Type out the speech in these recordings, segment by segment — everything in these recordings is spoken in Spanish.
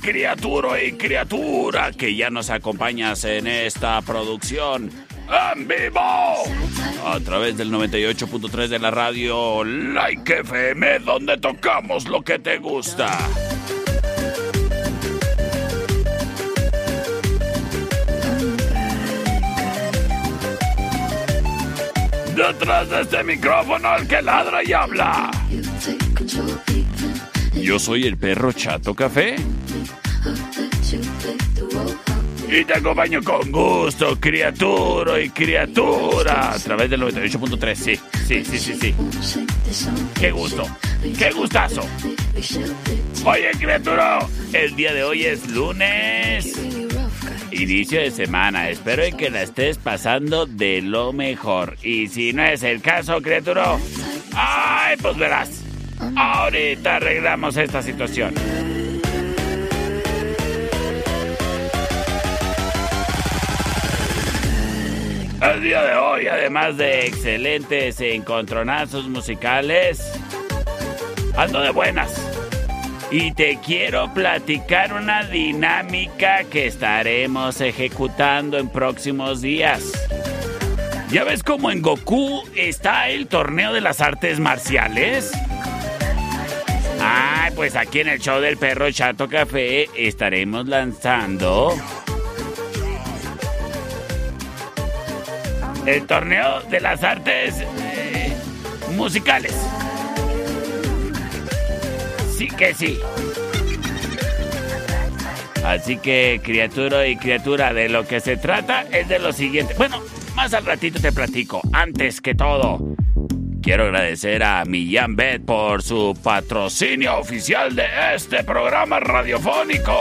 Criatura y criatura, que ya nos acompañas en esta producción en vivo a través del 98.3 de la radio Like FM, donde tocamos lo que te gusta. Detrás de este micrófono el que ladra y habla. Yo soy el perro Chato Café. Y te acompaño con gusto, criatura y criatura. A través del 98.3, sí, sí, sí, sí, sí. Qué gusto, qué gustazo. Oye, criatura, el día de hoy es lunes. Inicio de semana, espero que la estés pasando de lo mejor. Y si no es el caso, criatura, ay, pues verás. Ahorita arreglamos esta situación. El día de hoy, además de excelentes encontronazos musicales, ando de buenas. Y te quiero platicar una dinámica que estaremos ejecutando en próximos días. ¿Ya ves cómo en Goku está el torneo de las artes marciales? Ay, pues aquí en el show del perro Chato Café estaremos lanzando el torneo de las artes eh, musicales. Sí que sí. Así que, criatura y criatura, de lo que se trata es de lo siguiente. Bueno, más al ratito te platico. Antes que todo, quiero agradecer a Millán Bet por su patrocinio oficial de este programa radiofónico.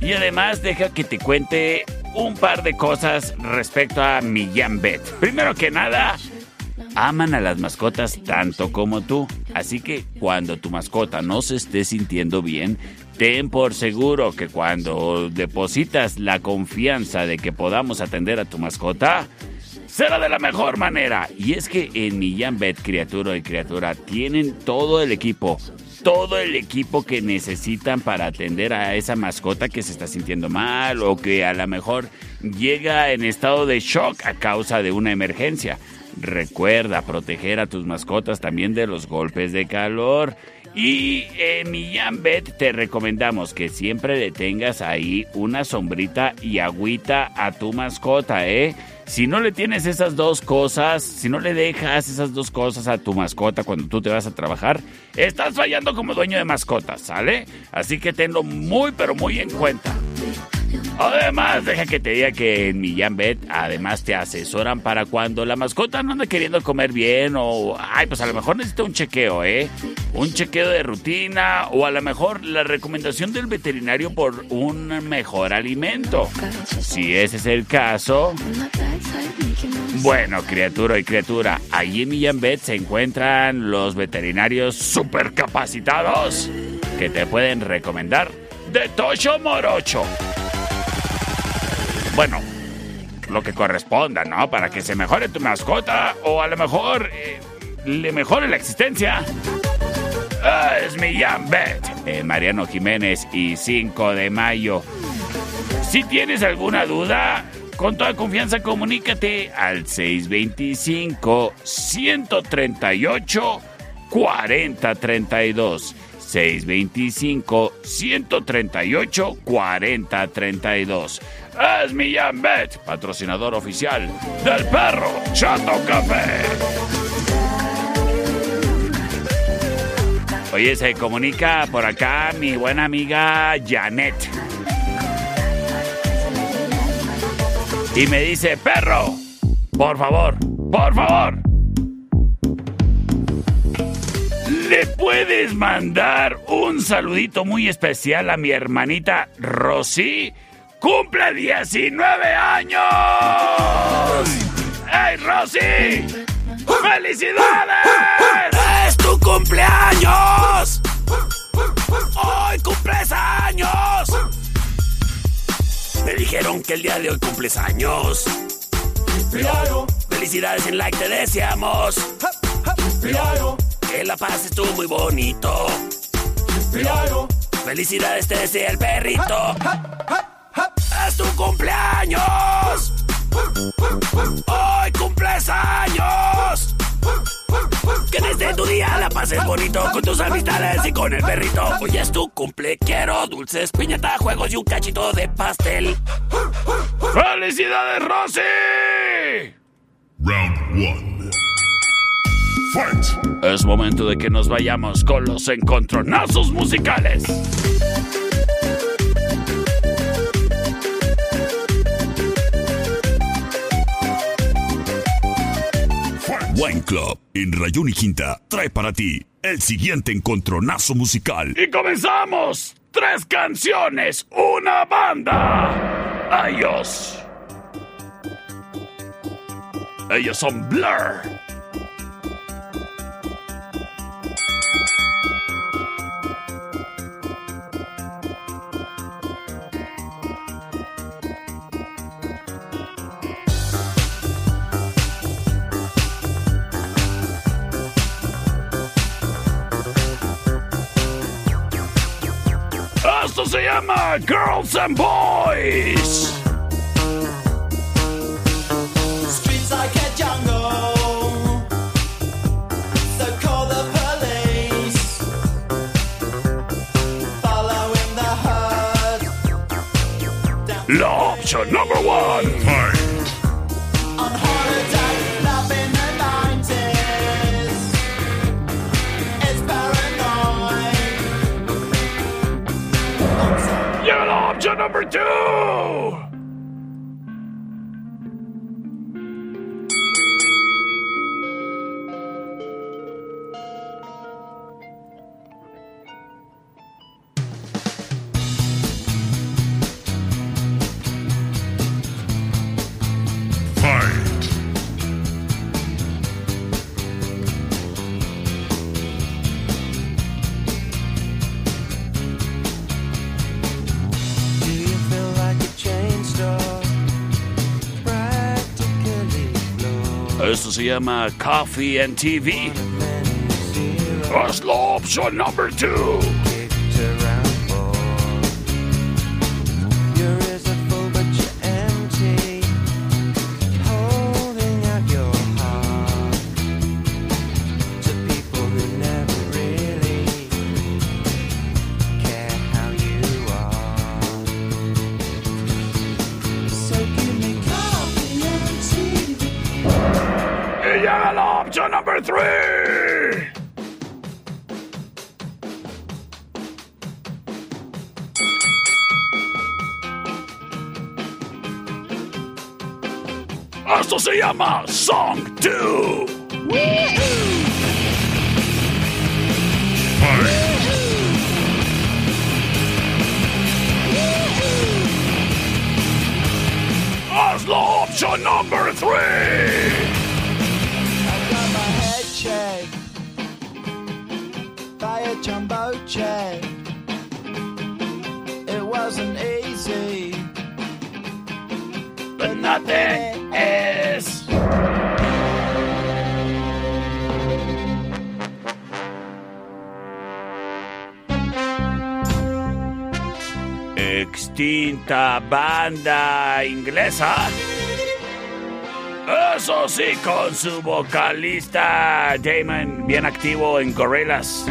Y además, deja que te cuente un par de cosas respecto a Millán Bet. Primero que nada, aman a las mascotas tanto como tú. Así que cuando tu mascota no se esté sintiendo bien, ten por seguro que cuando depositas la confianza de que podamos atender a tu mascota, será de la mejor manera. Y es que en Millán Bet, criatura y criatura, tienen todo el equipo todo el equipo que necesitan para atender a esa mascota que se está sintiendo mal o que a lo mejor llega en estado de shock a causa de una emergencia. Recuerda proteger a tus mascotas también de los golpes de calor. Y en Millán Bet te recomendamos que siempre le tengas ahí una sombrita y agüita a tu mascota, ¿eh? Si no le tienes esas dos cosas, si no le dejas esas dos cosas a tu mascota cuando tú te vas a trabajar, estás fallando como dueño de mascotas, ¿sale? Así que tenlo muy pero muy en cuenta. Además, deja que te diga que en Millán Bet además te asesoran para cuando la mascota no anda queriendo comer bien o, ay, pues a lo mejor necesita un chequeo, ¿eh? Un chequeo de rutina o a lo mejor la recomendación del veterinario por un mejor alimento. Si ese es el caso, bueno, criatura y criatura, allí en Millán Bet se encuentran los veterinarios super capacitados que te pueden recomendar de Tocho Morocho. Bueno, lo que corresponda, ¿no? Para que se mejore tu mascota o a lo mejor eh, le mejore la existencia. Ah, es mi Bet, eh, Mariano Jiménez y 5 de mayo. Si tienes alguna duda, con toda confianza comunícate al 625 138 4032. 625 138 4032. Es Millán Bet, patrocinador oficial del perro Chato Café. Oye, se comunica por acá mi buena amiga Janet. Y me dice, perro, por favor, por favor. ¿Le puedes mandar un saludito muy especial a mi hermanita Rosy? Cumple 19 años. ¡Hey, Rosy! ¡Felicidades! ¡Es tu cumpleaños! ¡Hoy cumples años! Me dijeron que el día de hoy cumples años. Felicidades en like te deseamos. Que la pases tú muy bonito. Felicidades te desea el perrito. ¡Es tu cumpleaños! ¡Hoy cumples años! Que desde tu día la pases bonito con tus amistades y con el perrito. Hoy es tu cumple, quiero dulces, piñata, juegos y un cachito de pastel. ¡Felicidades, Rosy! Round 1. Fight. Es momento de que nos vayamos con los encontronazos musicales. Wine Club en Rayón y Quinta trae para ti el siguiente encontronazo musical. Y comenzamos. Tres canciones, una banda. Ellos. Ellos son Blur. Esto se llama Girls and Boys. Streets like a jungle. So call the police. Following the herd. La option number one. Do llama uh, Coffee and TV. Zero option number two. Question number three! Esto se llama Song 2! Oslo option number three! It wasn't easy, But nothing is. Extinta banda inglesa. Eso sí, con su vocalista Damon bien activo en Gorillaz.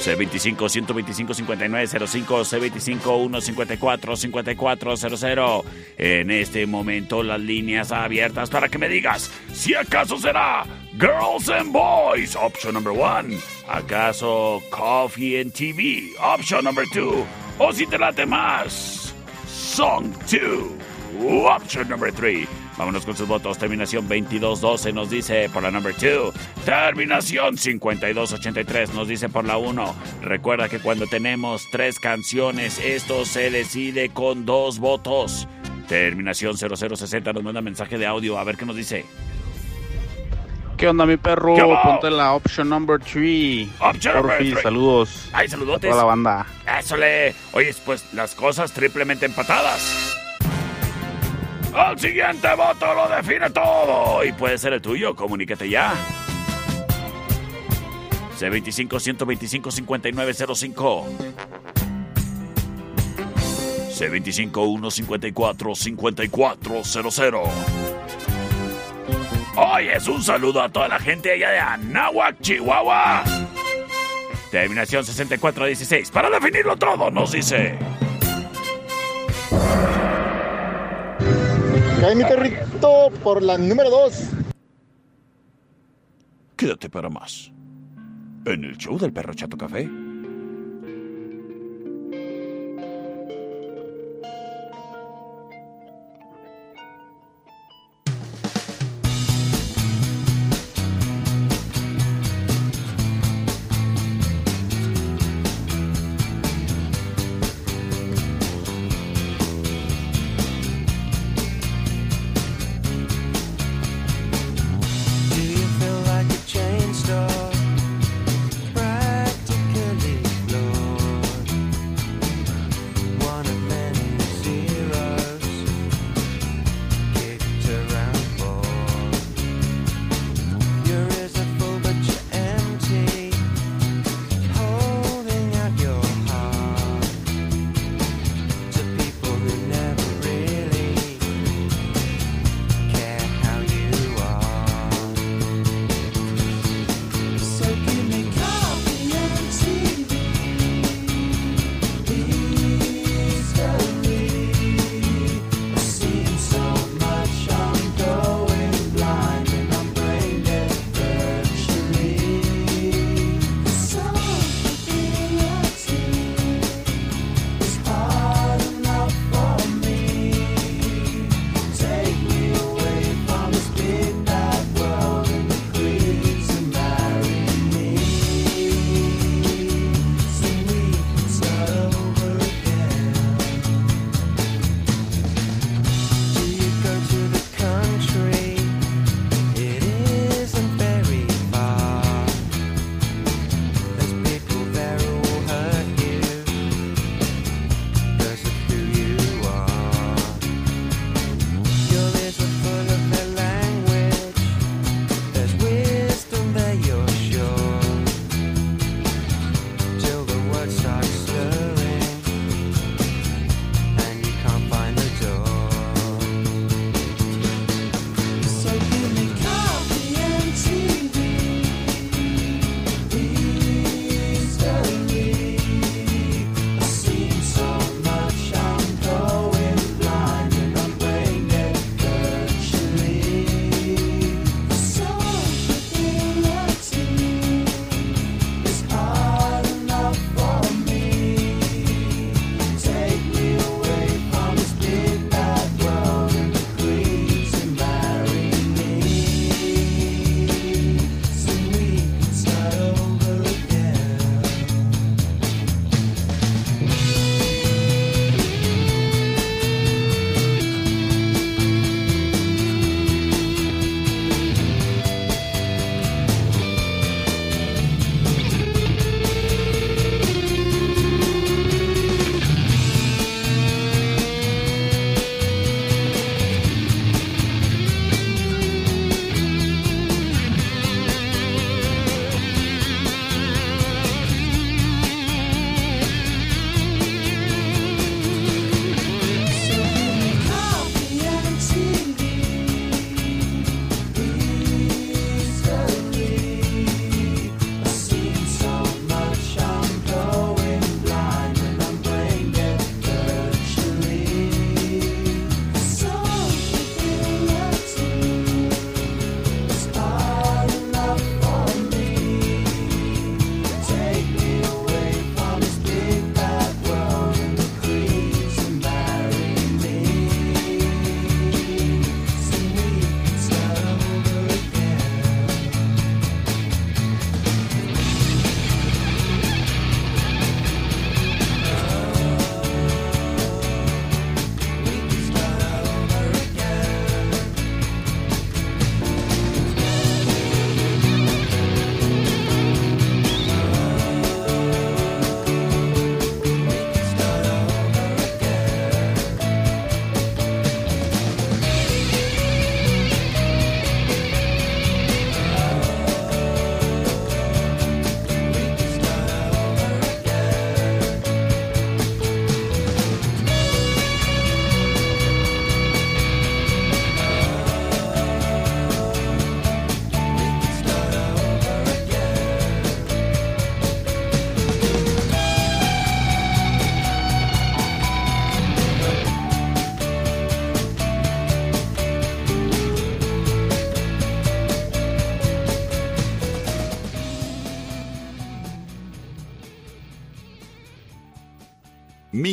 C25 125 5905 C25 154 5400 En este momento las líneas abiertas para que me digas si acaso será Girls and Boys, option number one. ¿Acaso Coffee and TV, option number two? O si te late más, Song 2, option number three. Vámonos con sus votos. Terminación 2212 nos dice por la number 2. Terminación 5283 nos dice por la 1. Recuerda que cuando tenemos tres canciones, esto se decide con dos votos. Terminación 0060 nos manda mensaje de audio. A ver qué nos dice. ¿Qué onda, mi perro? Ponte la option number 3. Option number three. saludos. Ay, A saludotes. toda la banda. Eso le. Oye, pues las cosas triplemente empatadas. Al siguiente voto lo define todo. Y puede ser el tuyo. Comunícate ya. C25 125 5905. C25 154 5400. Oye, es un saludo a toda la gente allá de Anáhuac, Chihuahua. Terminación 6416. Para definirlo todo, nos dice. Cae mi perrito por la número 2. Quédate para más. En el show del perro Chato Café.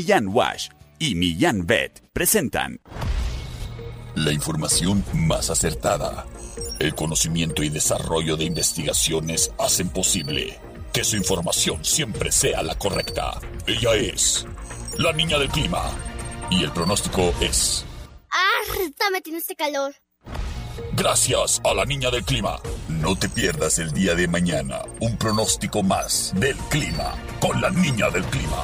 Millán Wash y Millán Vet presentan La información más acertada. El conocimiento y desarrollo de investigaciones hacen posible que su información siempre sea la correcta. Ella es la niña del clima. Y el pronóstico es... ¡Ah! Me tiene este calor. Gracias a la niña del clima. No te pierdas el día de mañana un pronóstico más del clima con la niña del clima.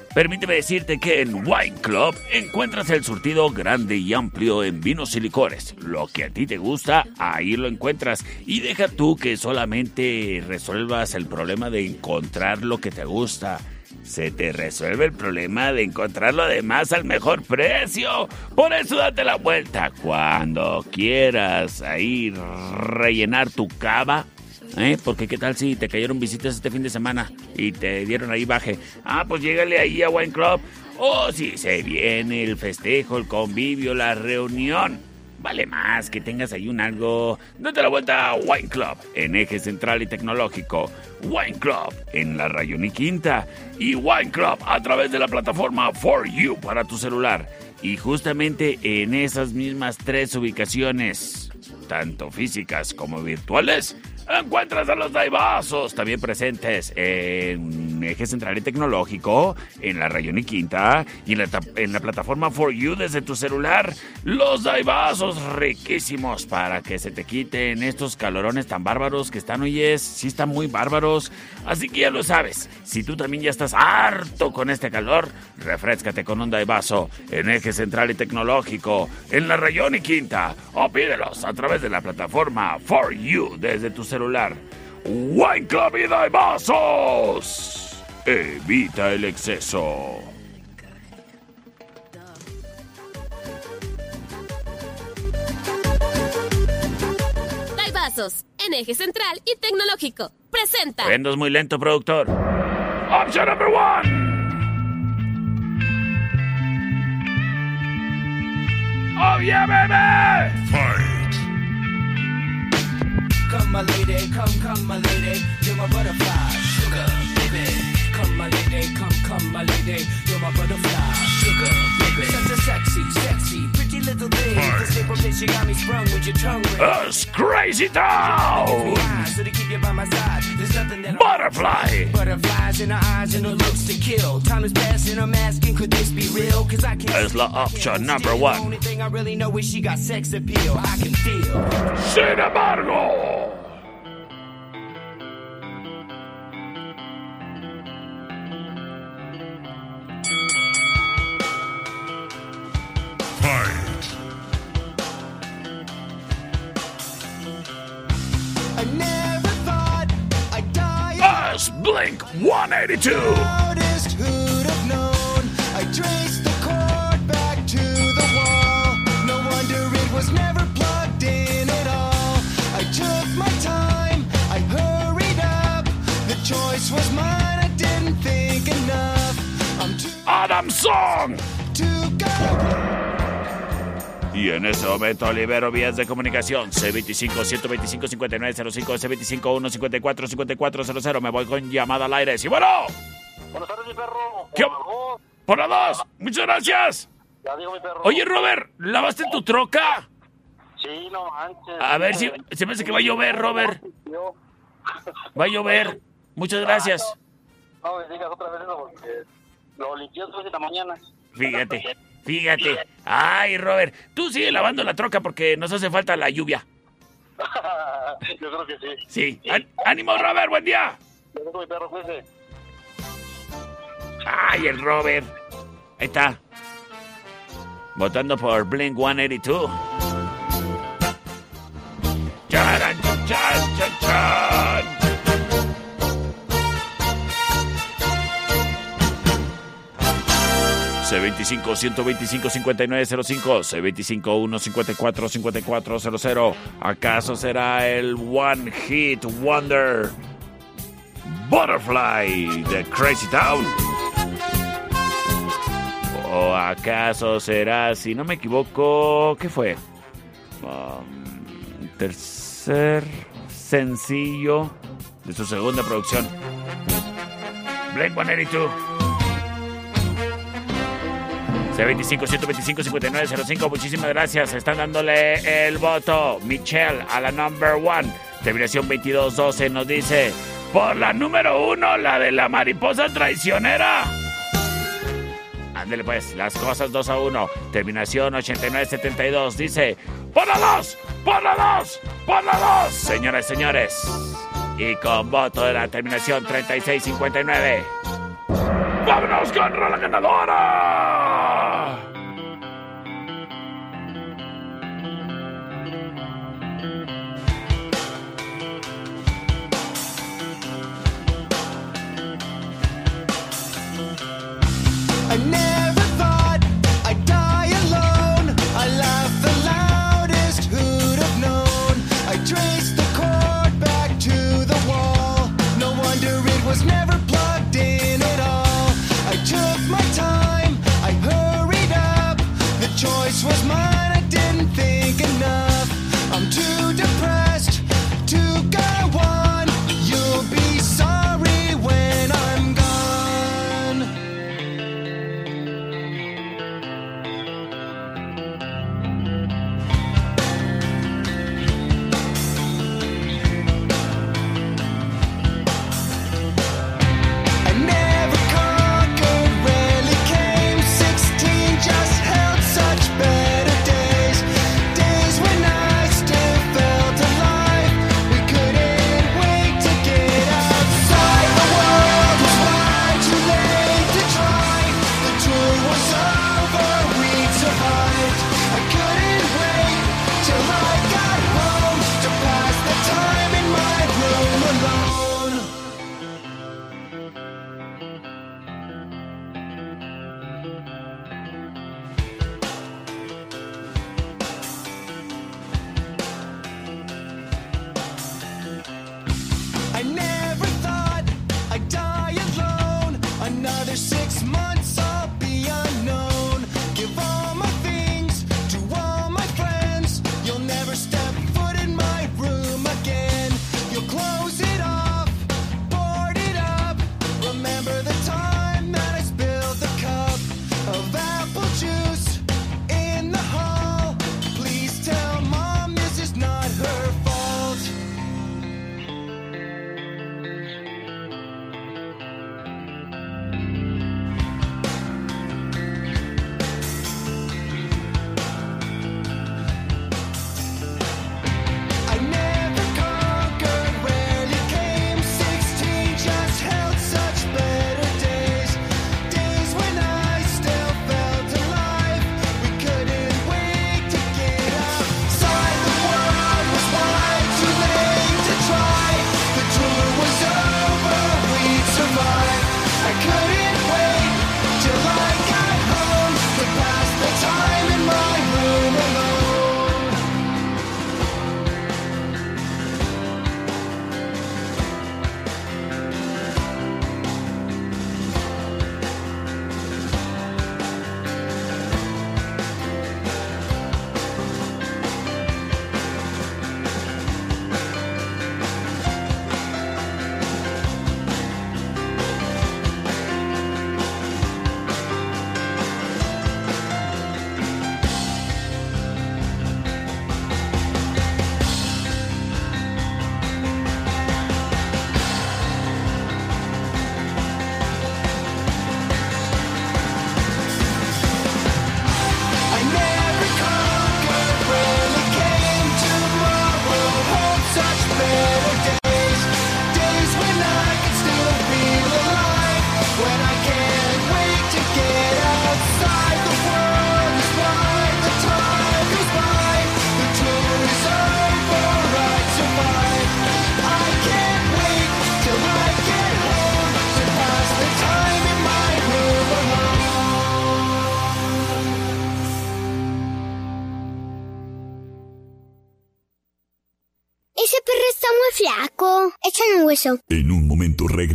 Permíteme decirte que en Wine Club encuentras el surtido grande y amplio en vinos y licores. Lo que a ti te gusta, ahí lo encuentras. Y deja tú que solamente resuelvas el problema de encontrar lo que te gusta se te resuelve el problema de encontrar lo demás al mejor precio. Por eso date la vuelta cuando quieras ahí rellenar tu cava. ¿Eh? Porque qué tal si te cayeron visitas este fin de semana y te dieron ahí baje. Ah, pues llégale ahí a Wine Club. O si se viene el festejo, el convivio, la reunión Vale más que tengas ahí un algo. Date la vuelta a Wine Club en eje central y tecnológico. Wine Club en la Rayón y Quinta. Y Wine Club a través de la plataforma For You para tu celular. Y justamente en esas mismas tres ubicaciones, tanto físicas como virtuales, encuentras a los Daibazos también presentes en Eje Central y Tecnológico, en la Rayón y Quinta y en la, plataforma For You desde tu celular. Los Daibazos riquísimos para que se te quiten estos calorones tan bárbaros que están, oyes, sí están muy bárbaros. Así que ya lo sabes, si tú también ya estás harto con este calor, refrescate con un Daibazo en Eje Central y Tecnológico, en la Rayón y Quinta o pídelos a través de la plataforma For You desde tu celular. Wine Club y Vasos. Evita el exceso. Vasos, en eje central y tecnológico. Presenta. Vendos muy lento, productor. Option number one. Oh yeah, baby! Come, my lady, come, come, my lady, you're my butterfly, sugar, baby. Come, my lady, come, come, my lady, you're my butterfly, sugar, baby. Such a sexy, sexy, little. The simple bitch, you got me sprung with your tongue ring. Us crazy town! So to keep you by my side, there's nothing that Butterfly! Butterflies in her eyes and her looks to kill. Time is passing, I'm asking, could this be real? Cause I can la option number The one. only thing I really know is she got sex appeal. I can feel. Sin embargo. I'm too Adam Song. Y en ese momento libero vías de comunicación. C25-125-5905, C25-154-5400. Me voy con llamada al aire. ¡Sí, bueno! Buenas tardes, mi perro. ¿Qué? Por favor. ¡Por la dos! ¡Muchas gracias! Ya digo, mi perro. Oye, Robert, ¿lavaste tu troca? Sí, no manches. A ver, si, se me hace que va a llover, Robert. Va a llover. Muchas gracias. No me digas otra vez eso porque lo limpié la mañana. Fíjate, fíjate. Ay, Robert, tú sigue lavando la troca porque nos hace falta la lluvia. Yo creo que sí. Sí. Án- ¡Ánimo, Robert! ¡Buen día! Yo perro. ¡Ay, el Robert! Ahí está. Votando por Blink 182. Charan, chan, chan, chan, C25-125-5905, C25-154-5400. ¿Acaso será el One Hit Wonder Butterfly de Crazy Town? ¿O acaso será, si no me equivoco, qué fue? Um, tercer sencillo de su segunda producción. Blink 182. C25 125 5905. Muchísimas gracias. Están dándole el voto. Michelle a la number one. Terminación 2212 nos dice: Por la número uno, la de la mariposa traicionera. Ándele pues, las cosas 2 a 1. Terminación 8972 dice: ¡Por la 2! ¡Por la 2! ¡Por la 2! Señoras y señores. Y con voto de la terminación 3659. ¡Vámonos con la ganadora! I never thought I'd die alone. I laughed the loudest, who'd have known? I traced the cord back to the wall. No wonder it was never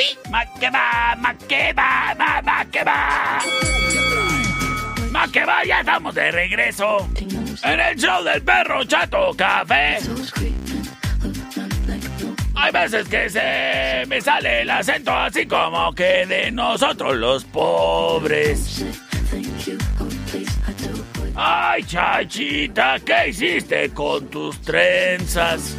Uy, ma que va, ma que va, ma, ma que va. Ma que va, ya estamos de regreso. En el show del perro chato café. Hay veces que se me sale el acento así como que de nosotros los pobres. Ay, chachita, ¿qué hiciste con tus trenzas?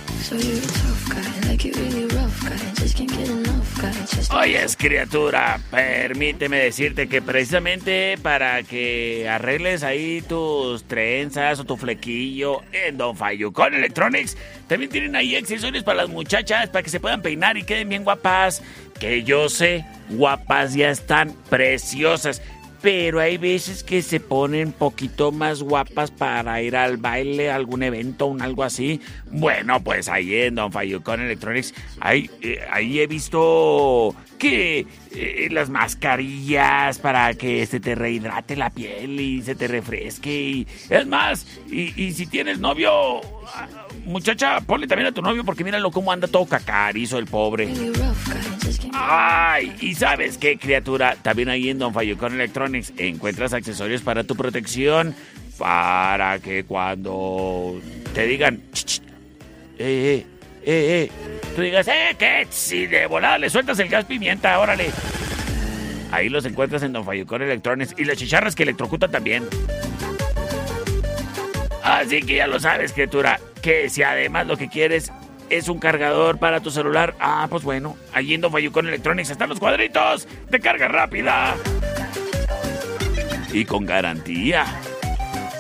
Oyes, criatura, permíteme decirte que precisamente para que arregles ahí tus trenzas o tu flequillo en Don Fayucón Electronics, también tienen ahí accesorios para las muchachas para que se puedan peinar y queden bien guapas. Que yo sé, guapas ya están preciosas. Pero hay veces que se ponen poquito más guapas para ir al baile, a algún evento, un algo así. Bueno, pues ahí en Don Fayucón Electronics, ahí, eh, ahí he visto que eh, las mascarillas para que se te rehidrate la piel y se te refresque. Y, es más, y, y si tienes novio, muchacha, ponle también a tu novio porque míralo cómo anda todo cacarizo el pobre. Ay, y sabes qué, criatura, también ahí en Don Fayucón Electronics encuentras accesorios para tu protección, para que cuando te digan, "Ch, ch, eh, eh, eh, eh, tú digas, eh, que si de volada le sueltas el gas pimienta, órale. Ahí los encuentras en Don Fayucón Electronics y las chicharras que electrocutan también. Así que ya lo sabes, criatura, que si además lo que quieres es un cargador para tu celular, ah, pues bueno, allí en Don Fayucón Electronics están los cuadritos de carga rápida. Y con garantía.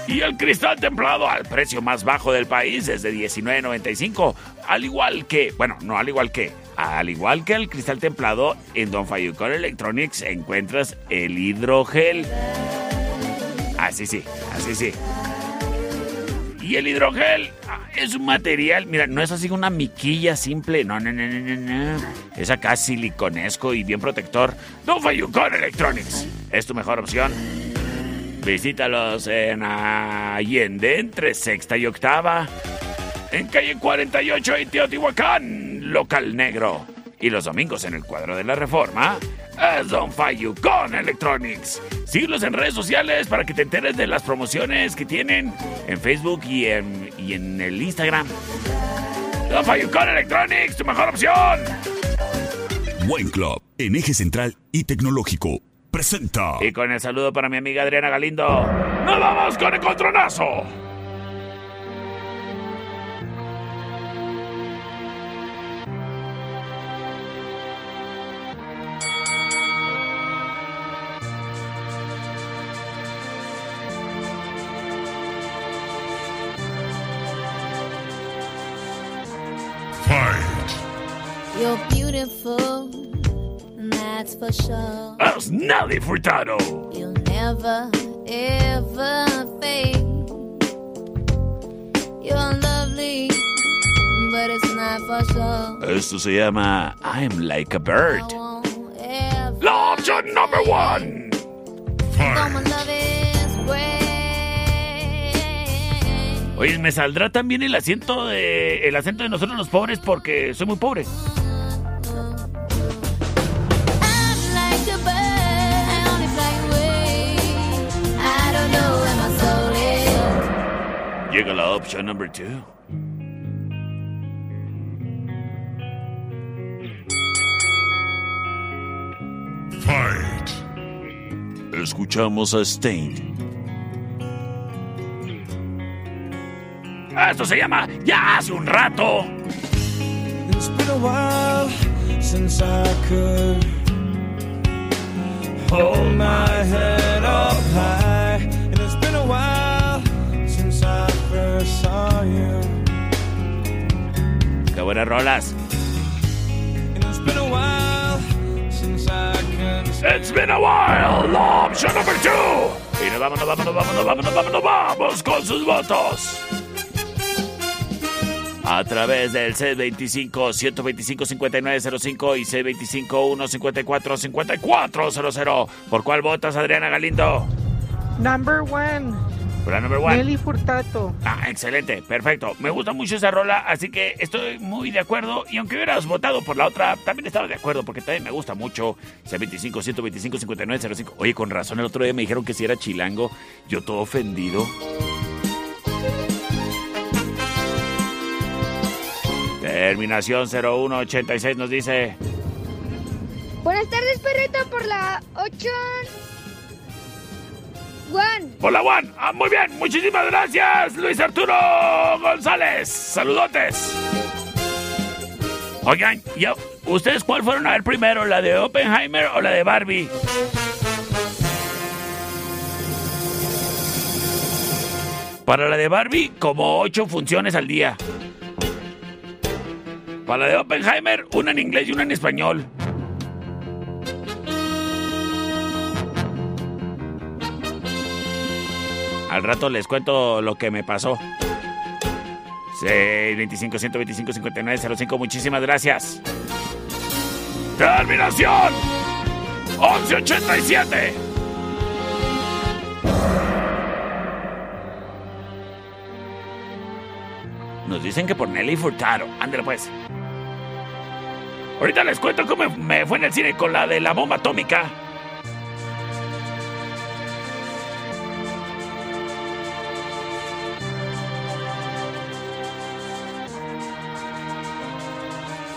Y el cristal templado al precio más bajo del país es de $19.95. Al igual que, bueno, no al igual que, al igual que el cristal templado, en Don Fayucón Electronics encuentras el hidrogel. Así sí, así sí. Y el hidrogel ah, es un material, mira, no es así una miquilla simple, no, no, no, no, no, no. Es acá siliconesco y bien protector. Don Fayucón Electronics es tu mejor opción. Visítalos en Allende, entre sexta y octava. En calle 48 en Teotihuacán, local negro. Y los domingos en el cuadro de la reforma es Don Fayucón Electronics. Síguelos en redes sociales para que te enteres de las promociones que tienen en Facebook y en, y en el Instagram. Don Fayucón Electronics, tu mejor opción. Buen Club, en eje central y tecnológico. Presenta. Y con el saludo para mi amiga Adriana Galindo, ¡nos vamos con el contronazo! Furtado. You'll never, ever fade. You're lovely, but it's not for sure. Esto se llama I'm Like a Bird. La opción number one. Oye, me saldrá también el acento de el acento de nosotros los pobres porque soy muy pobre. Llega la opción number two. Fight! Escuchamos a Stained. Esto se llama Ya hace un rato. It's been a while since I could hold my head up high. And it's been a while you. buenas rolas. It's been a while opción number two. Y nos vamos, nos vamos, nos vamos, nos vamos, nos vamos, nos vamos con sus votos. A través del C25-125-5905 y C25-154-5400. ¿Por cuál votas, Adriana Galindo? Number one. Por la number one. Nelly Furtato. Ah, excelente, perfecto. Me gusta mucho esa rola, así que estoy muy de acuerdo. Y aunque hubieras votado por la otra, también estaba de acuerdo, porque también me gusta mucho. C25, 125, 59, 05. Oye, con razón, el otro día me dijeron que si era chilango. Yo todo ofendido. Terminación 0186 nos dice. Buenas tardes, perrito, por la 8. One. Por la One. Ah, muy bien, muchísimas gracias, Luis Arturo González. Saludotes. Oigan, ¿ustedes cuál fueron a ver primero, la de Oppenheimer o la de Barbie? Para la de Barbie, como ocho funciones al día. Para la de Oppenheimer, una en inglés y una en español. Al rato les cuento lo que me pasó. 6, 25, 125, 59, 05. Muchísimas gracias. Terminación 1187. Nos dicen que por Nelly Furtado. Ándale pues. Ahorita les cuento cómo me fue en el cine con la de la bomba atómica.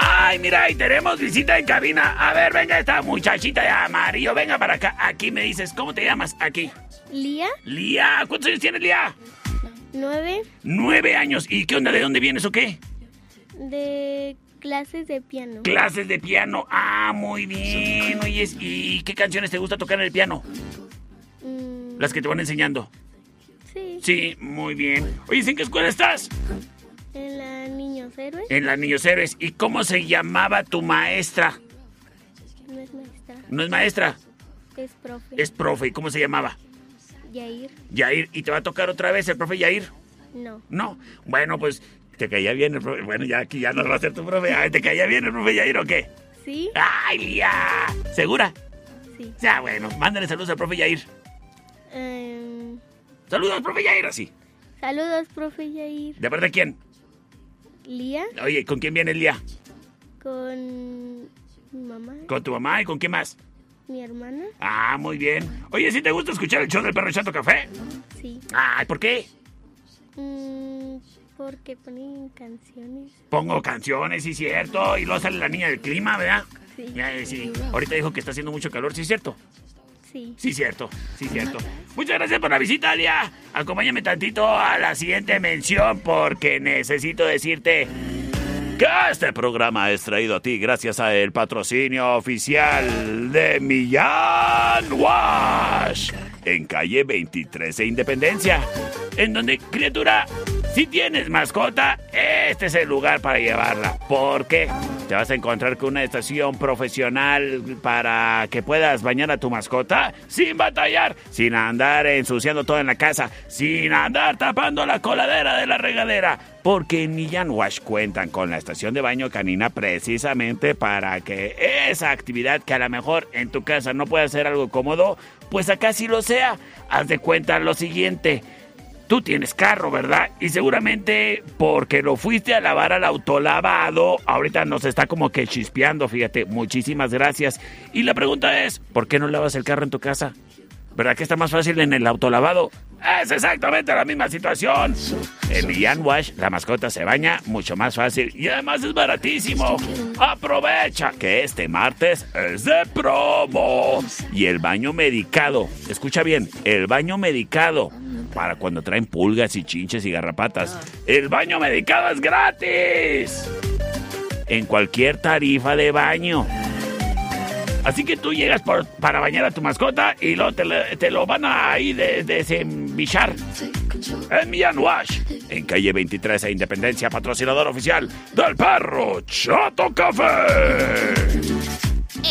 Ay, mira, ahí tenemos visita en cabina. A ver, venga esta muchachita de amarillo, venga para acá. Aquí me dices, ¿cómo te llamas? Aquí. Lía, Lía, ¿cuántos años tienes, Lía? nueve, Nueve años. ¿Y qué onda? ¿De dónde vienes o qué? de clases de piano. Clases de piano. Ah, muy bien. Oye, ¿y qué canciones te gusta tocar en el piano? Mm, Las que te van enseñando. sí, Sí, muy bien. Oye, ¿en qué escuela estás? en la Niños Héroes. En las Niños Héroes. ¿Y cómo se llamaba tu maestra? No es maestra, No es maestra, es profe. es profe. ¿Y cómo se llamaba? Yair, Yair. ¿Y te va a tocar otra vez el profe Yair? no. No. Bueno, pues te caía bien el profe. Bueno, ya aquí ya no va a ser tu profe. Ay, ¿Te caía bien el profe Yair o qué? ¿Sí? ¡Ay, Lía! ¿Segura? Sí. Ya, bueno, mándale saludos al profe Yair. Em, Saludos al profe Yair, así. saludos, profe Yair. ¿De parte de quién? Lía, Oye, ¿con quién viene el día? con mi mamá, ¿Con tu mamá y con quién más? mi hermana. Ah, muy bien. Oye, ¿sí te gusta escuchar el show del perro Chato Café? Sí. Ay, ¿por qué? Mm, porque ponen canciones. Pongo canciones, sí, cierto. Y luego sale la niña del clima, ¿verdad? Sí. Ya, eh, sí. Ahorita dijo que está haciendo mucho calor, ¿sí, cierto? Sí. Sí, cierto. Sí, cierto. Muchas gracias por la visita, Alia. Acompáñame tantito a la siguiente mención porque necesito decirte que este programa es traído a ti gracias al patrocinio oficial de Millán Wash en calle 23 de Independencia, en donde, criatura, si tienes mascota, este es el lugar para llevarla. Porque te vas a encontrar con una estación profesional para que puedas bañar a tu mascota sin batallar, sin andar ensuciando todo en la casa, sin andar tapando la coladera de la regadera. Porque en Millán Wash cuentan con la estación de baño canina precisamente para que esa actividad que a lo mejor en tu casa no puede ser algo cómodo, pues acá sí lo sea. Haz de cuenta lo siguiente. Tú tienes carro, ¿verdad? Y seguramente porque lo fuiste a lavar al autolavado, ahorita nos está como que chispeando, fíjate. Muchísimas gracias. Y la pregunta es, ¿por qué no lavas el carro en tu casa? ¿Verdad que está más fácil en el autolavado? Es exactamente la misma situación. En Millán Wash la mascota se baña mucho más fácil y además es baratísimo. Aprovecha que este martes es de promo. Y el baño medicado, escucha bien, el baño medicado para cuando traen pulgas y chinches y garrapatas. El baño medicado es gratis. En cualquier tarifa de baño. Así que tú llegas por- para bañar a tu mascota y luego te, lo van a ahí de, desembichar. En Millán Wash, en calle 23 e Independencia, patrocinador oficial del perro Chato Café.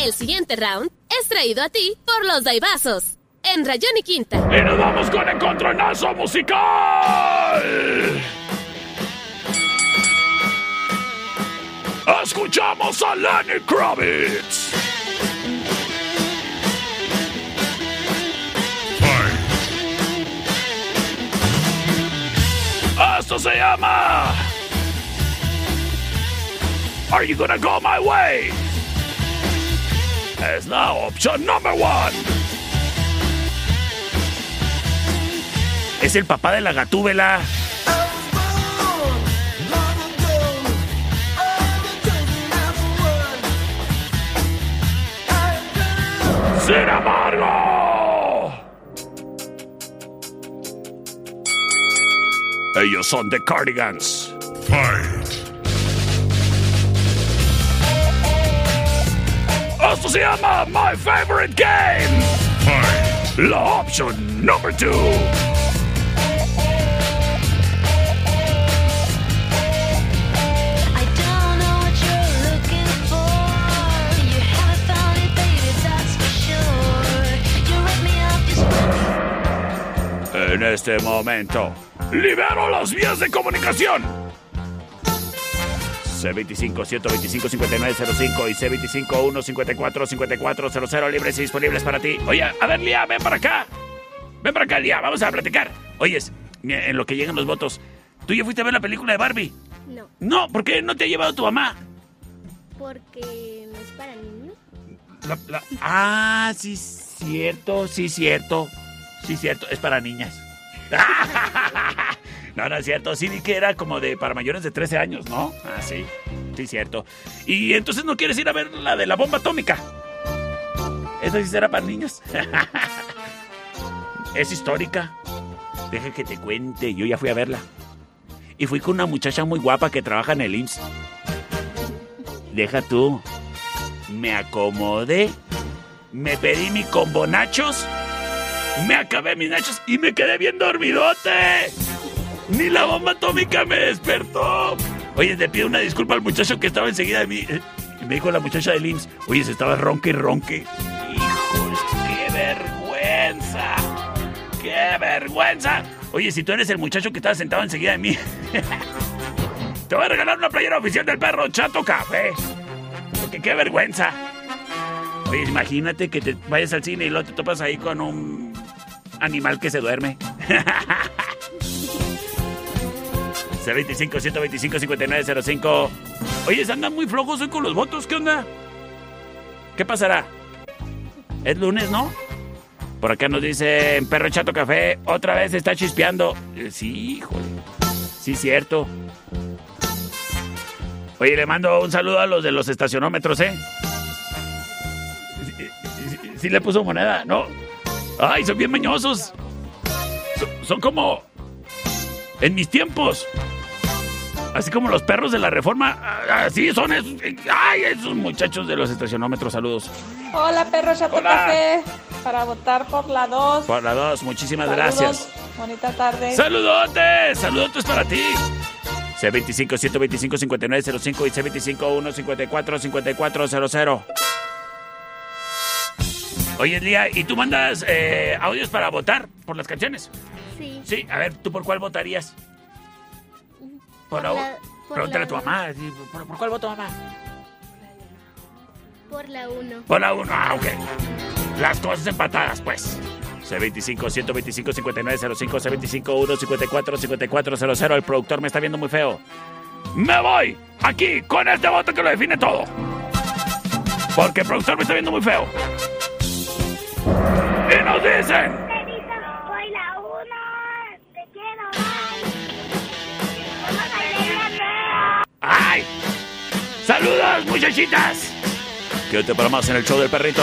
El siguiente round es traído a ti por los Daibazos. En Rayón y Quinta. Y nos vamos con el contronazo musical. Escuchamos a Lenny Kravitz. Esto se llama. Are you gonna go my way? Es la opción number one. Es el papá de la gatúbela. ¡Sin amargo! Ellos son The Cardigans. Fight. Esto se llama My Favorite Game. Fight. La opción número 2. En este momento, libero las vías de comunicación. C25-125-5905 y C25-154-5400 libres y disponibles para ti. Oye, a ver, Lía, ven para acá. Ven para acá, Lía, vamos a platicar. Oyes, en lo que llegan los votos, ¿tú ya fuiste a ver la película de Barbie? No, No, ¿por qué no te ha llevado tu mamá? porque no es para niños. La- la- Ah, sí, cierto, sí, cierto. Sí, cierto, es para niñas. No, no es cierto. Sí vi que era como de para mayores de 13 años, ¿no? Ah, sí. Sí, cierto. Y entonces no quieres ir a ver la de la bomba atómica. Eso sí será para niños. Es histórica. Deja que te cuente. Yo ya fui a verla. Y fui con una muchacha muy guapa que trabaja en el IMSS. Deja tú. Me acomodé. Me pedí mi combo nachos. Me acabé mis nachos y me quedé bien dormidote. Ni la bomba atómica me despertó. Oye, te pido una disculpa al muchacho que estaba enseguida de mí. Eh, y Me dijo la muchacha del IMSS. Oye, se estaba ronque y ronque. Híjole, qué vergüenza. ¡Qué vergüenza! Oye, si tú eres el muchacho que estaba sentado enseguida de mí, te voy a regalar una playera oficial del perro Chato Café. Porque qué vergüenza. Oye, imagínate que te vayas al cine y luego te topas ahí con un animal que se duerme. C25 125 5905. Oye, se andan muy flojos hoy con los votos. ¿Qué onda? ¿Qué pasará? Es lunes, ¿no? Por acá nos dice Perro Chato Café, otra vez está chispeando. Sí, híjole. Sí, cierto. Oye, le mando un saludo a los de los estacionómetros, ¿eh? Sí le puso moneda, ¿no? Ay, son bien mañosos. Son, son como... En mis tiempos. Así como los perros de la reforma. Así son esos. Ay, esos muchachos de los estacionómetros, saludos. Hola, perro Hola. Café. Para votar por la 2. Por la dos, muchísimas Saludos. gracias. Bonita tarde. ¡Saludotes! ¡Saludotes para ti! C25 125 5905 y C25 154 5400. Oye, Lía, ¿y tú mandas eh, audios para votar por las canciones? Sí. Sí, a ver, ¿tú por cuál votarías? Por, la, la- por Pregúntale la a tu mamá. ¿Por, por cuál voto, mamá? Por la 1. Por la 1, ah, ok. Las cosas empatadas, pues. C25 125 5905 C25 154 5400. El productor me está viendo muy feo. Me voy aquí con este voto que lo define todo. Porque el productor me está viendo muy feo. Y nos dicen. Soy la 1. Te quiero. ¡Ay! ¡Saludos, muchachitas! Quédate para más en el show del perrito.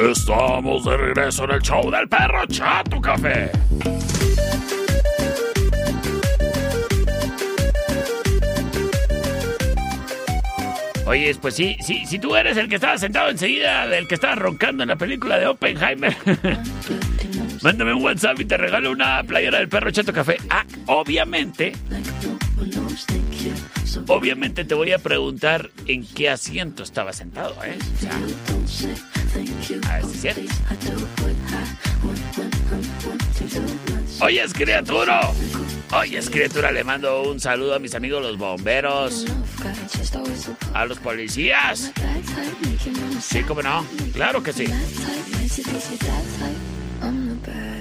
Estamos de regreso en el show del perro Chato Café. Oye, pues sí, sí, si tú eres el que estaba sentado enseguida del que estaba roncando en la película de Oppenheimer, mándame un WhatsApp y te regalo una playera del perro Chato Café. Ah, obviamente, obviamente te voy a preguntar en qué asiento estaba sentado, ¿eh? O sea, a ver si es cierto. Oye, es criatura. Oye, es criatura, le mando un saludo a mis amigos los bomberos. A los policías. Sí, cómo no. Claro que sí.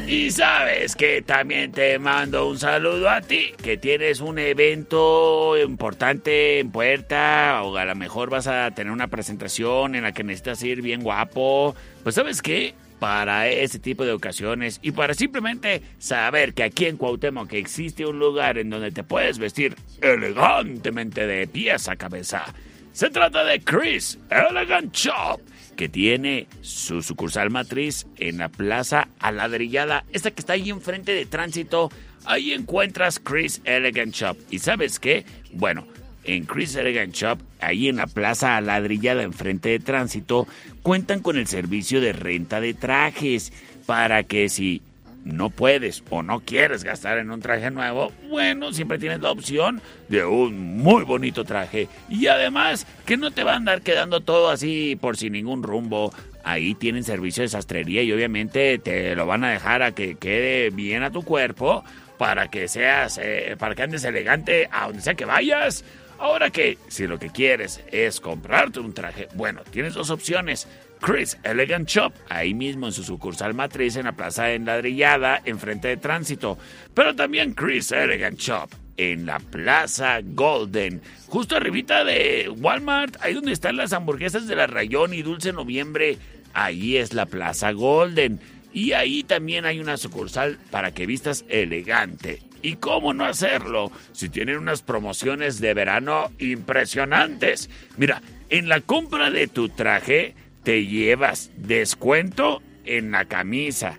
Y sabes que también te mando un saludo a ti, que tienes un evento importante en puerta, o a lo mejor vas a tener una presentación en la que necesitas ir bien guapo. Pues sabes qué, para ese tipo de ocasiones y para simplemente saber que aquí en Cuauhtémoc existe un lugar en donde te puedes vestir elegantemente de pies a cabeza. Se trata de Chris Elegant Shop, que tiene su sucursal matriz en la Plaza Aladrillada, esta que está ahí enfrente de tránsito. Ahí encuentras Chris Elegant Shop. ¿Y sabes qué? Bueno, en Chris Elegant Shop, ahí en la plaza ladrillada enfrente de tránsito, cuentan con el servicio de renta de trajes para que si no puedes o no quieres gastar en un traje nuevo, bueno, siempre tienes la opción de un muy bonito traje. Y además, que no te va a andar quedando todo así por sin ningún rumbo. Ahí tienen servicio de sastrería y obviamente te lo van a dejar a que quede bien a tu cuerpo para que seas, eh, para que andes elegante a donde sea que vayas. Ahora que si lo que quieres es comprarte un traje, bueno, tienes dos opciones. Chris Elegant Shop, ahí mismo en su sucursal matriz en la plaza enladrillada, enfrente de tránsito. Pero también Chris Elegant Shop en la Plaza Golden, justo arribita de Walmart, ahí donde están las hamburguesas de la Rayón y Dulce Noviembre, ahí es la Plaza Golden. Y ahí también hay una sucursal para que vistas elegante. ¿Y cómo no hacerlo si tienen unas promociones de verano impresionantes? Mira, en la compra de tu traje te llevas descuento en la camisa,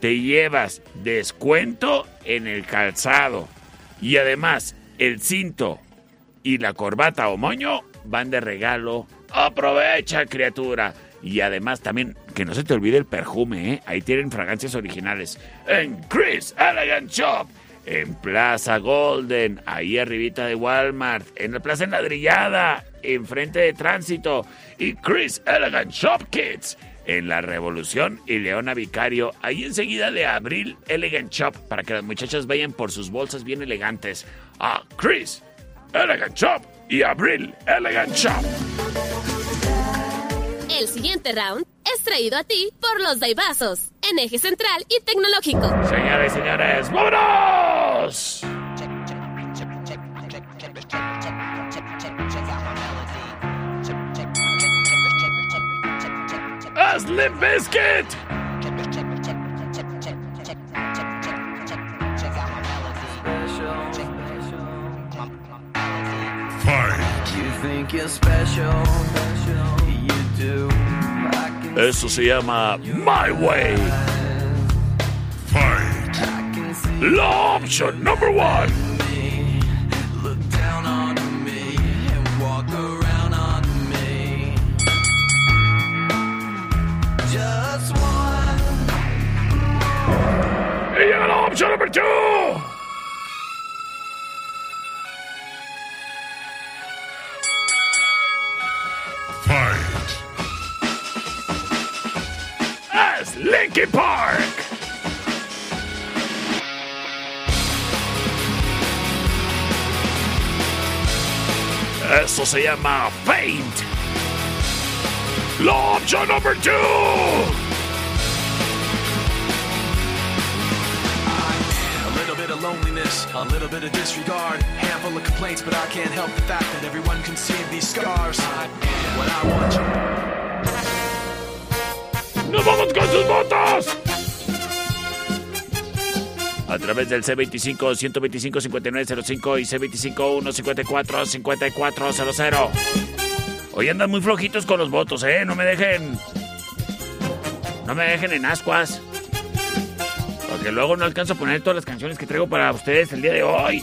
te llevas descuento en el calzado y además el cinto y la corbata o moño van de regalo. Aprovecha, criatura. Y además también, que no se te olvide el perfume, ¿eh? Ahí tienen fragancias originales. En Chris Elegant Shop en Plaza Golden, ahí arribita de Walmart, en la Plaza Enladrillada, enfrente de Tránsito, y Chris Elegant Shop Kids, en La Revolución y Leona Vicario, ahí enseguida de Abril Elegant Shop, para que las muchachas vayan por sus bolsas bien elegantes. A Chris Elegant Shop y Abril Elegant Shop. El siguiente round es traído a ti por los Daibazos, en eje central y tecnológico. Señores y señores, ¡vámonos! ¡Haz Limp Bizkit! Eso se llama My Way. La opción number one. Llega la number two. Es Linkin Park. Eso se llama Faint. La number two. A little bit of disregard, handful of complaints, but I can't help the fact that everyone can see these scars. I am what I want you. ¡Nos vamos con sus votos! A través del C25-125-5905 y C25-154-5400. Hoy andan muy flojitos con los votos, ¿eh? No me dejen. No me dejen en ascuas. Porque luego no alcanzo a poner todas las canciones que traigo para ustedes el día de hoy.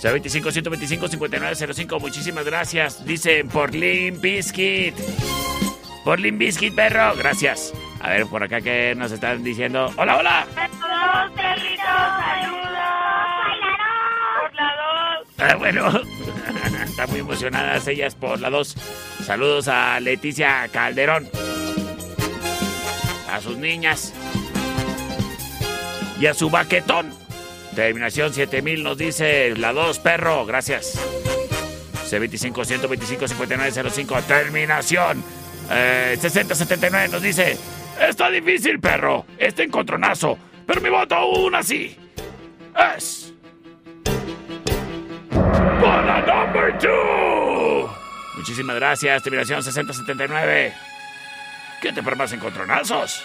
C25-125-5905, muchísimas gracias. Dicen por Limp Bizkit. Por Limp Bizkit, perro. Gracias. A ver, por acá que nos están diciendo. ¡Hola, hola! Saludos, perritos, saludos. Por la dos. Ah, bueno, están muy emocionadas ellas por la 2. Saludos a Leticia Calderón. A sus niñas. Y a su baquetón. Terminación 7000 nos dice la 2, perro. Gracias. C25 125 5905. Terminación eh, 6079 nos dice. Está difícil, perro. Este encontronazo. Pero mi voto aún así. Es. Para number 2. Muchísimas gracias, terminación 6079. ¿Qué te permas encontronazos?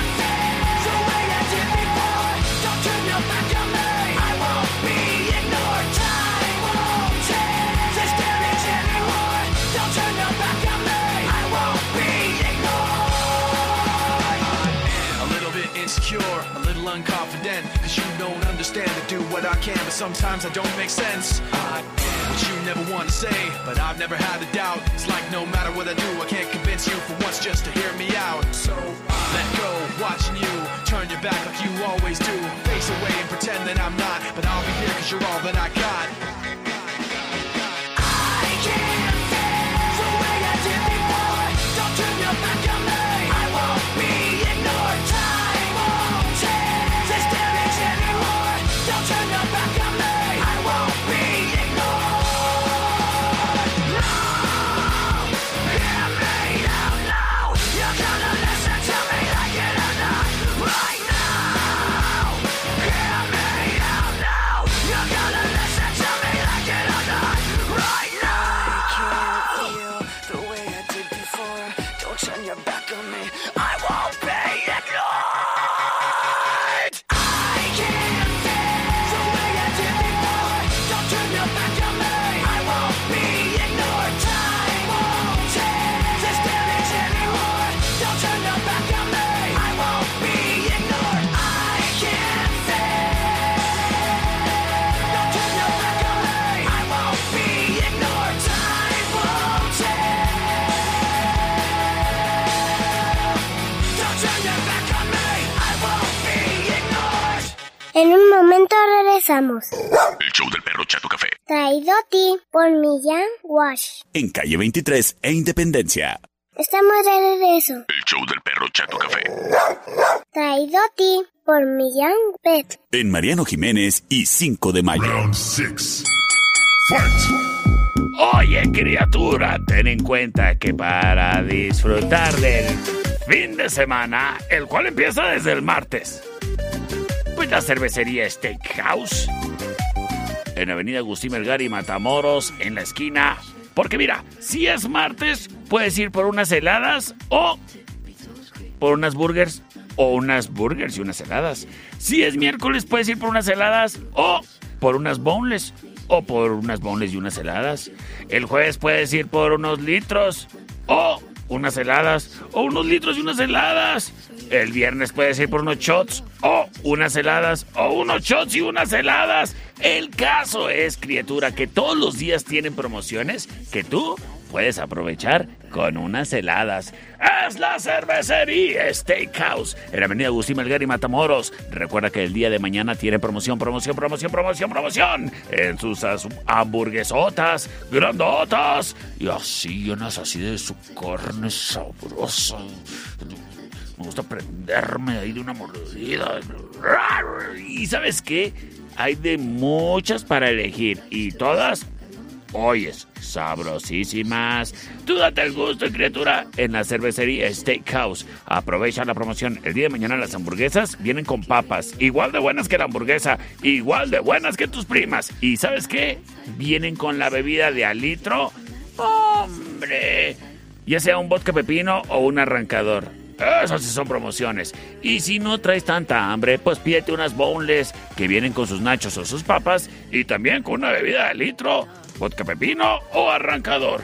sometimes I don't make sense. I am what you never want to say, but I've never had a doubt. It's like no matter what I do, I can't convince you for once just to hear me out. So I let go, watching you turn your back like you always do. Face away and pretend that I'm not, but I'll be here cause you're all that I got. Regresamos. El show del perro Chato Café. Traído a ti por Millán Wash. En calle 23 e Independencia. Estamos de regreso. El show del perro Chato Café. Traído a ti por Millán Pet. En Mariano Jiménez y 5 de mayo. Round 6. Oye, criatura, ten en cuenta que para disfrutar del fin de semana, el cual empieza desde el martes, la cervecería Steakhouse en Avenida Agustín Melgar y Matamoros, en la esquina. Porque mira, si es martes, puedes ir por unas heladas o por unas burgers o unas burgers y unas heladas. Si es miércoles, puedes ir por unas heladas o por unas boneless o por unas boneless y unas heladas. El jueves puedes ir por unos litros o unas heladas o unos litros y unas heladas. El viernes puedes ir por unos shots o unas heladas o unos shots y unas heladas. El caso es, criatura, que todos los días tienen promociones que tú puedes aprovechar con unas heladas. Es la cervecería Steakhouse en Avenida Agustín Melgar y Matamoros. Recuerda que el día de mañana tiene promoción, promoción, promoción, promoción, promoción en sus as- hamburguesotas, grandotas y así llenas así de su carne sabrosa. Me gusta prenderme ahí de una mordida. Y sabes qué? Hay de muchas para elegir y todas oyes, sabrosísimas. Tú date el gusto, criatura, en la cervecería Steakhouse. Aprovecha la promoción. El día de mañana las hamburguesas vienen con papas, igual de buenas que la hamburguesa, igual de buenas que tus primas. ¿Y sabes qué? Vienen con la bebida de al litro. ¡Hombre! Ya sea un vodka pepino o un arrancador. Esas sí son promociones. Y si no traes tanta hambre, pues pídete unas boneless que vienen con sus nachos o sus papas y también con una bebida de litro, vodka pepino o arrancador.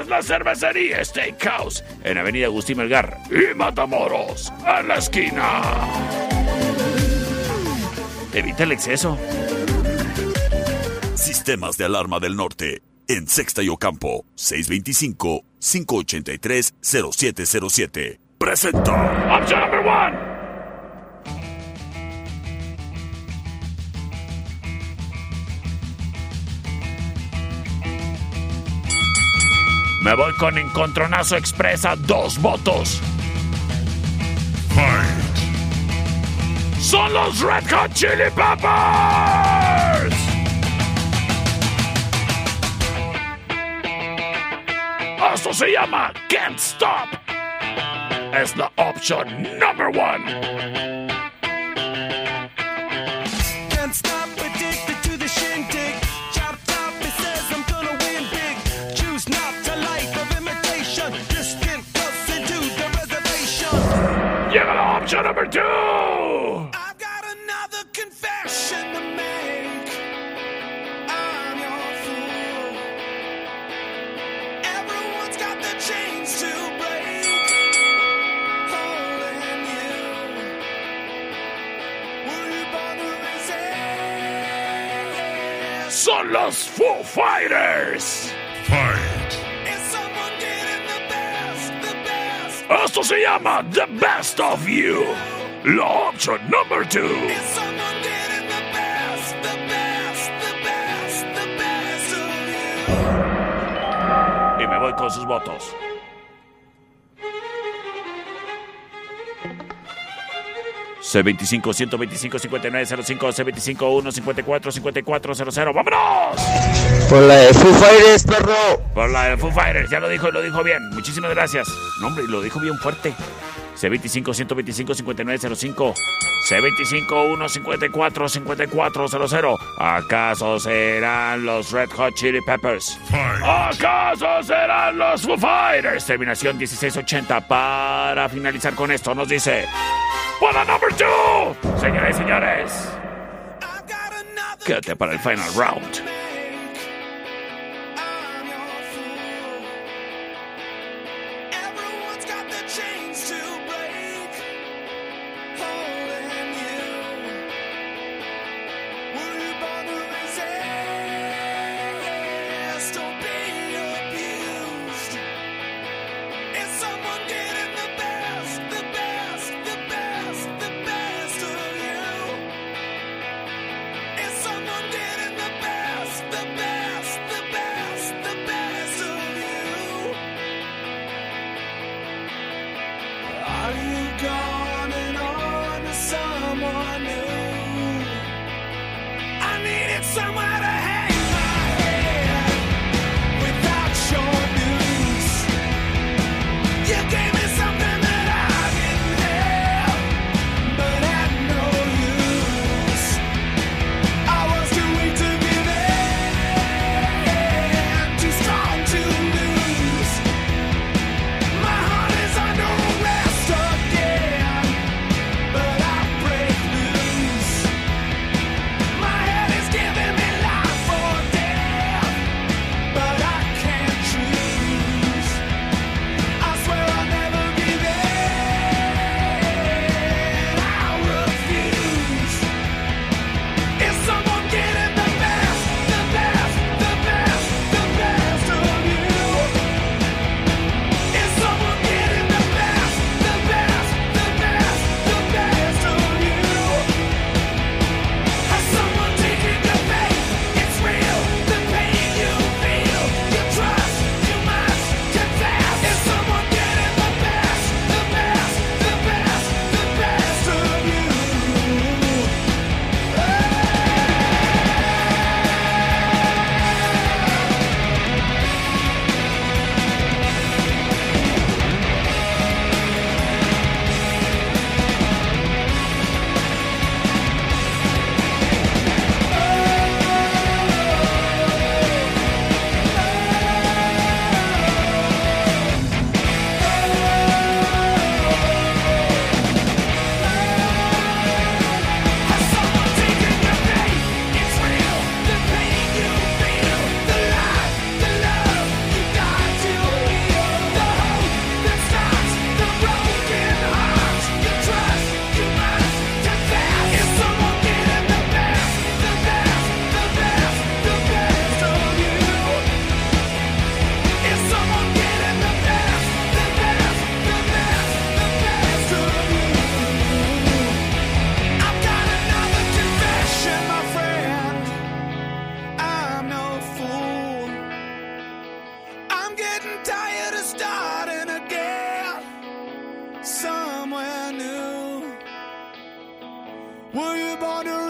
Es la cervecería Steakhouse en Avenida Agustín Melgar y Matamoros, a la esquina. Evita el exceso. Sistemas de alarma del norte. En Sexta y Ocampo. 625-583-0707. Presenta. Option number one. Me voy con Encontronazo Expresa, dos votos. Son los Red Hot Chili Peppers. Esto se llama Can't Stop. Es la opción number one. Opción number two. I've got another confession to make. I'm your fool. Everyone's got the chains to break. Holding you. Were you born to resist? Son los Foo Fighters. Is someone getting the best, the best? Esto se llama The Best of You. La opción of you? Y me voy con sus votos. C25 125 5905 C25 154 5400 ¡Vámonos! Por la de Foo Fighters, perro. Por la de Foo Fighters, ya lo dijo y lo dijo bien. Muchísimas gracias. No, hombre, lo dijo bien fuerte. C25 125 5905 C25 154 5400 ¿Acaso serán los Red Hot Chili Peppers? ¿Acaso serán los Foo Fighters? Terminación 1680. Para finalizar con esto, nos dice. ¡Por la number two! Señores y señores. Quédate para el final round. Were you born to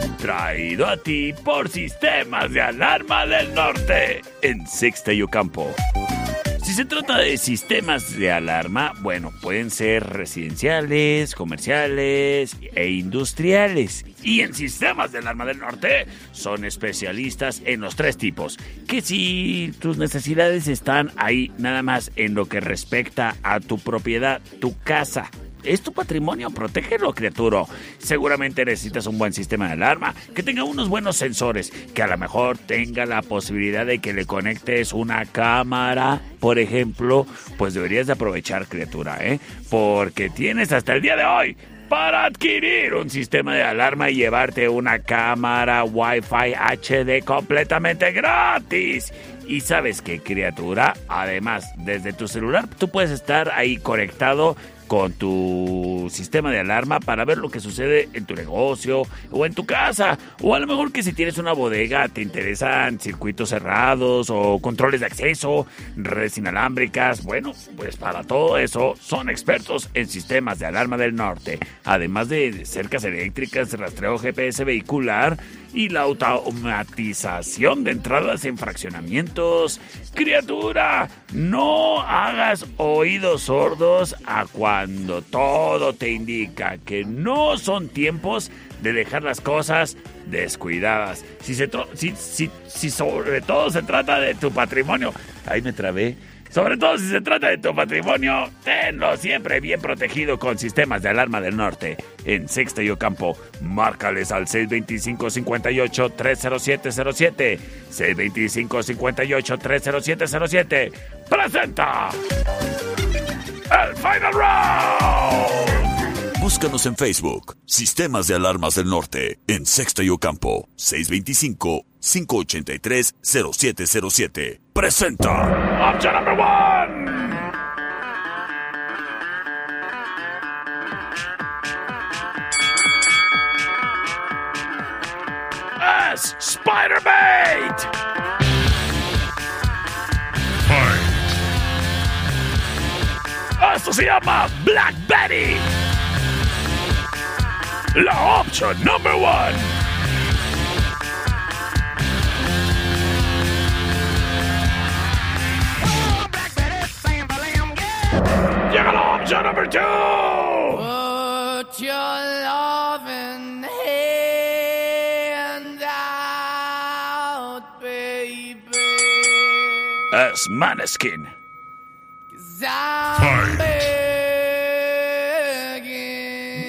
traído a ti por Sistemas de Alarma del Norte, en Sexta y Ocampo. Si se trata de sistemas de alarma, bueno, pueden ser residenciales, comerciales e industriales. Y en sistemas de alarma del norte son especialistas en los tres tipos. Que si tus necesidades están ahí nada más en lo que respecta a tu propiedad, tu casa, es tu patrimonio, protégelo, criatura. Seguramente necesitas un buen sistema de alarma, que tenga unos buenos sensores, que a lo mejor tenga la posibilidad de que le conectes una cámara, por ejemplo, pues deberías de aprovechar, criatura, ¿eh? Porque tienes hasta el día de hoy para adquirir un sistema de alarma y llevarte una cámara Wi-Fi HD completamente gratis. Y sabes qué, criatura, además, desde tu celular tú puedes estar ahí conectado con tu sistema de alarma para ver lo que sucede en tu negocio o en tu casa. O a lo mejor que si tienes una bodega te interesan circuitos cerrados o controles de acceso, redes inalámbricas. Bueno, pues para todo eso son expertos en sistemas de alarma del norte. Además de cercas eléctricas, rastreo GPS vehicular y la automatización de entradas en fraccionamientos. Criatura, no hagas oídos sordos a cuando todo te indica que no son tiempos de dejar las cosas descuidadas. Si, se si, si, si sobre todo se trata de tu patrimonio, ahí me trabé. Sobre todo si se trata de tu patrimonio, tenlo siempre bien protegido con sistemas de alarma del norte. En Sexta y Ocampo, márcales al 625-58-30707. 625-58-30707. ¡Presenta! ¡El Final Round! Búscanos en Facebook. Sistemas de Alarmas del Norte. En Sexta y Ocampo. 625-583-0707. Presenta. Option number one! S. Spider Esto se llama Black Betty. La opción number one. Llega la opción number two. Put your loving hand out, baby. Es Maneskin. I'm begging.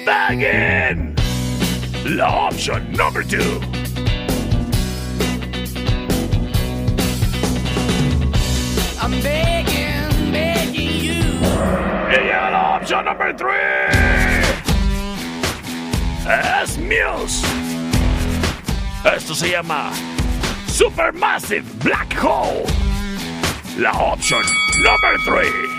Baggin. La opción number two. I'm begging, begging you. Y llega la opción number three. Es Muse. Esto se llama Supermassive Black Hole. La opción number three.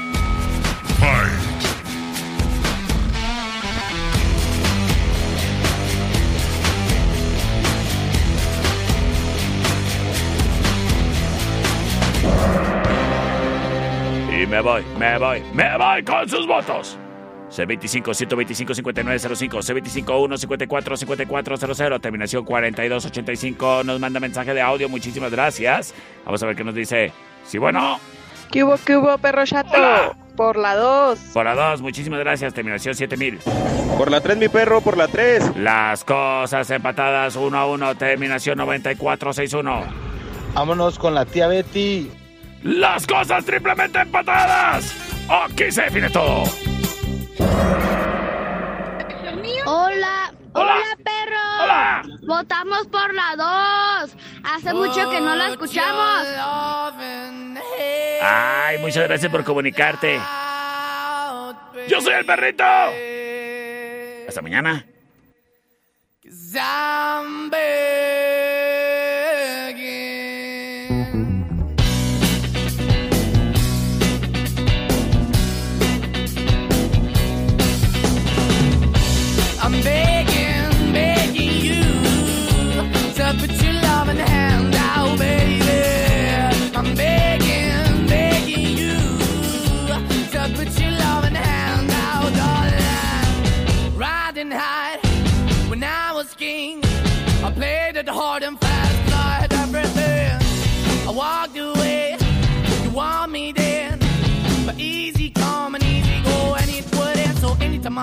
Y me voy, me voy, me voy con sus votos. C25-125-5905, C25-154-5400, terminación 4285, nos manda mensaje de audio, muchísimas gracias. Vamos a ver qué nos dice. Sí, bueno. ¿Qué hubo, qué hubo, perro chato? Hola. Por la 2. por la 2, muchísimas gracias, terminación 7000. Por la 3, mi perro, por la 3. Las cosas empatadas 1 a 1, terminación 9461. Vámonos con la tía Betty. Las cosas triplemente empatadas. Aquí se define todo. Hola, hola, perro. Hola. Votamos por la 2. Hace mucho que no la escuchamos. Ay, muchas gracias por comunicarte. Yo soy el perrito. Hasta mañana.